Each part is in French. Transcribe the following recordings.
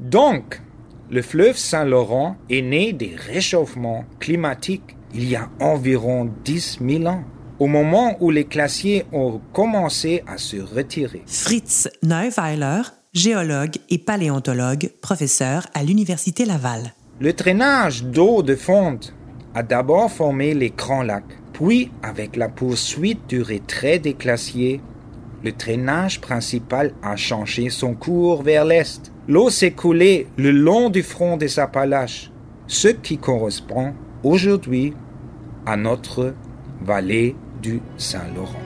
Donc, le fleuve Saint-Laurent est né des réchauffements climatiques il y a environ 10 000 ans, au moment où les glaciers ont commencé à se retirer. Fritz Neuweiler, géologue et paléontologue, professeur à l'Université Laval. Le drainage d'eau de fonte a d'abord formé les grands lacs, puis avec la poursuite du retrait des glaciers, le drainage principal a changé son cours vers l'est. L'eau s'est coulée le long du front des Appalaches, ce qui correspond aujourd'hui à notre vallée du Saint-Laurent.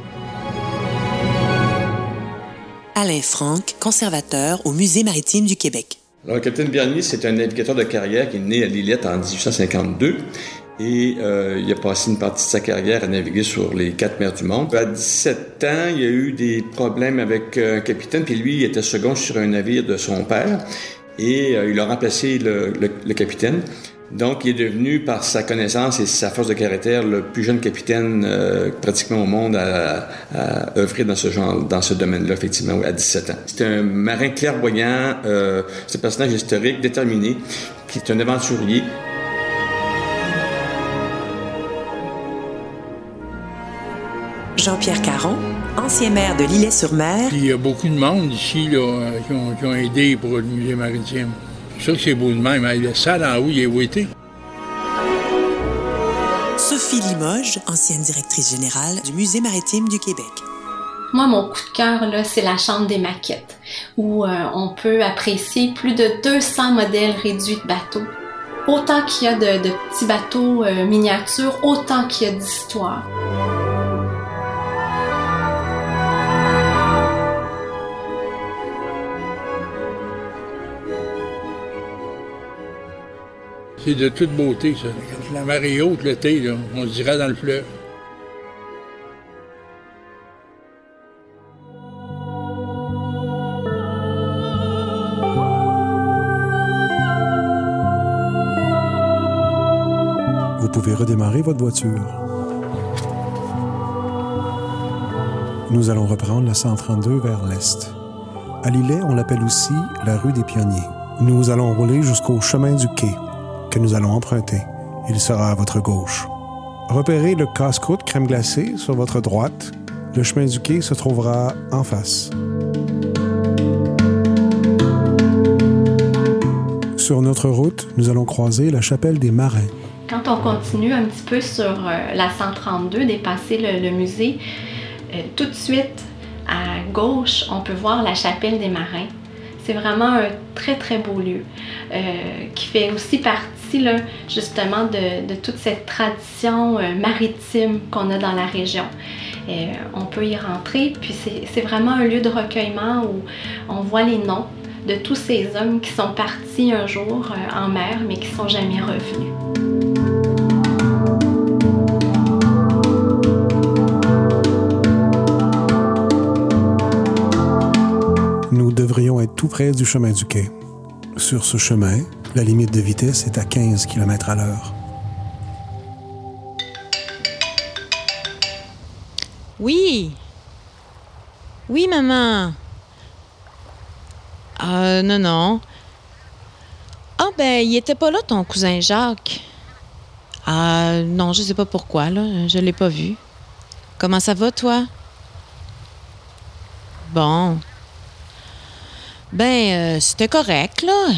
Alain Franck, conservateur au Musée maritime du Québec. Alors, le capitaine Bernier, c'est un navigateur de carrière qui est né à Lillette en 1852 et euh, il a passé une partie de sa carrière à naviguer sur les quatre mers du monde. À 17 ans, il y a eu des problèmes avec euh, un capitaine, puis lui, il était second sur un navire de son père et euh, il a remplacé le, capitaine. Donc, il est devenu, par sa connaissance et sa force de caractère, le plus jeune capitaine pratiquement au monde à, à, œuvrer dans ce genre, dans ce domaine-là, effectivement, à 17 ans. C'est un marin clairvoyant, c'est un personnage historique, déterminé, qui est un aventurier. Jean-Pierre Caron, ancien maire de l'Îlet-sur-Mer. Il y a beaucoup de monde ici là, qui, ont, qui ont aidé pour le musée maritime. C'est sûr que c'est beau de même. Le salle en haut, il est où été? Sophie Limoges, ancienne directrice générale du Musée maritime du Québec. Moi, mon coup de cœur, là, c'est la chambre des maquettes, où euh, on peut apprécier plus de 200 modèles réduits de bateaux. Autant qu'il y a de, de petits bateaux euh, miniatures, autant qu'il y a d'histoires. C'est de toute beauté, ça. La marée haute, l'été, on dirait dans le fleuve. Vous pouvez redémarrer votre voiture. Nous allons reprendre la 132 vers l'est. À Lillet, on l'appelle aussi la rue des Pionniers. Nous allons rouler jusqu'au chemin du quai que nous allons emprunter. Il sera à votre gauche. Repérez le casse-croûte crème glacée sur votre droite. Le chemin du quai se trouvera en face. Sur notre route, nous allons croiser la chapelle des Marins. Quand on continue un petit peu sur euh, la 132, dépasser le, musée, euh, tout de suite à gauche, on peut voir la chapelle des Marins. C'est vraiment un très très beau lieu euh, qui fait aussi partie justement de, de, toute cette tradition euh, maritime qu'on a dans la région. Euh, on peut y rentrer, puis c'est vraiment un lieu de recueillement où on voit les noms de tous ces hommes qui sont partis un jour en mer mais qui sont jamais revenus. Près du chemin du quai. Sur ce chemin, la limite de vitesse est à 15 km à l'heure. Oui. Oui, maman. Euh, non, non. Ah, ben, il était pas là, ton cousin Jacques. Ah, non, je sais pas pourquoi, là. Je l'ai pas vu. Comment ça va, toi? Bon. Ben, euh, c'était correct, là.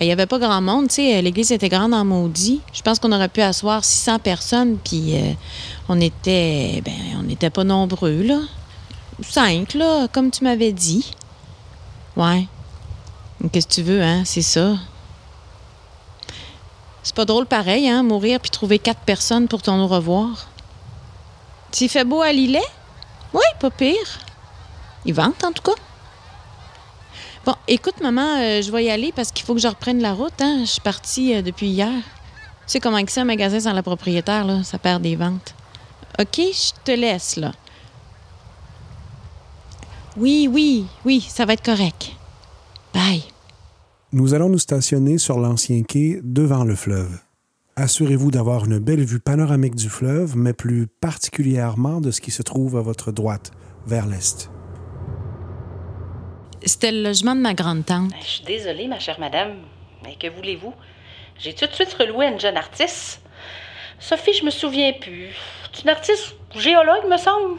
Il n'y avait pas grand monde, tu sais. L'église était grande en maudit. Je pense qu'on aurait pu asseoir 600 personnes, puis euh, on était. Ben, on n'était pas nombreux, là. Cinq, là, comme tu m'avais dit. Ouais. Qu'est-ce que tu veux, hein? C'est ça. C'est pas drôle pareil, hein? Mourir puis trouver quatre personnes pour ton au revoir. Tu fait beau à Lillet? Oui, pas pire. Ils vendent, en tout cas. Bon, écoute, maman, euh, je vais y aller parce qu'il faut que je reprenne la route. Hein? Je suis partie euh, depuis hier. Tu sais comment c'est un magasin sans la propriétaire, là? Ça perd des ventes. OK, je te laisse, là. Oui, oui, oui, ça va être correct. Bye. Nous allons nous stationner sur l'ancien quai devant le fleuve. Assurez-vous d'avoir une belle vue panoramique du fleuve, mais plus particulièrement de ce qui se trouve à votre droite, vers l'est. C'était le logement de ma grande-tante. Ben, Je suis désolée, ma chère madame. Mais que voulez-vous? J'ai tout de suite reloué à une jeune artiste. Sophie, je me souviens plus. C'est une artiste géologue, me semble.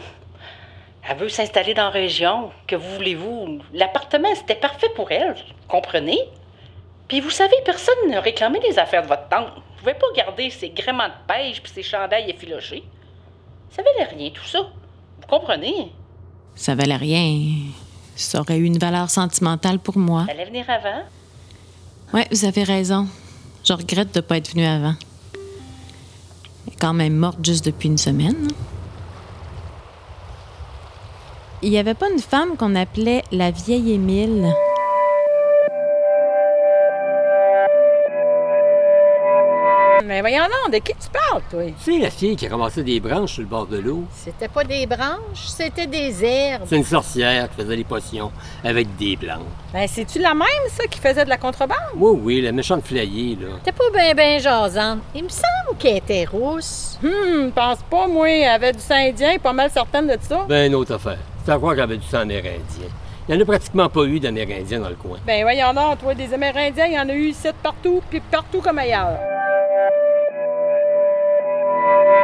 Elle veut s'installer dans la région. Que voulez-vous? L'appartement, c'était parfait pour elle. Comprenez? Puis vous savez, personne ne réclamait les affaires de votre tante. Vous pouvez pas garder ses gréments de pêche puis ses chandails effilochés. Ça valait rien, tout ça. Vous comprenez? Ça valait rien. Ça aurait eu une valeur sentimentale pour moi. Elle allait venir avant? Ouais, vous avez raison. Je regrette de ne pas être venue avant. Elle est quand même morte juste depuis une semaine. Il n'y avait pas une femme qu'on appelait la vieille Émile? Mais voyons donc, de qui tu parles, toi? C'est la fille qui a ramassé des branches sur le bord de l'eau. C'était pas des branches, c'était des herbes. C'est une sorcière qui faisait des potions avec des plantes. Ben, c'est-tu la même, ça, qui faisait de la contrebande? Oui, oui, la méchante flayée, là. T'es pas bien, bien jasante. Il me semble qu'elle était rousse. Hum, pense pas, moi. Elle avait du sang indien, pas mal certaine de ça. Ben, une autre affaire. C'est à croire qu'elle avait du sang amérindien. Il n'y en a pratiquement pas eu d'Amérindiens dans le coin. Ben, voyons donc, toi, des Amérindiens, il y en a eu ici partout, puis partout comme ailleurs.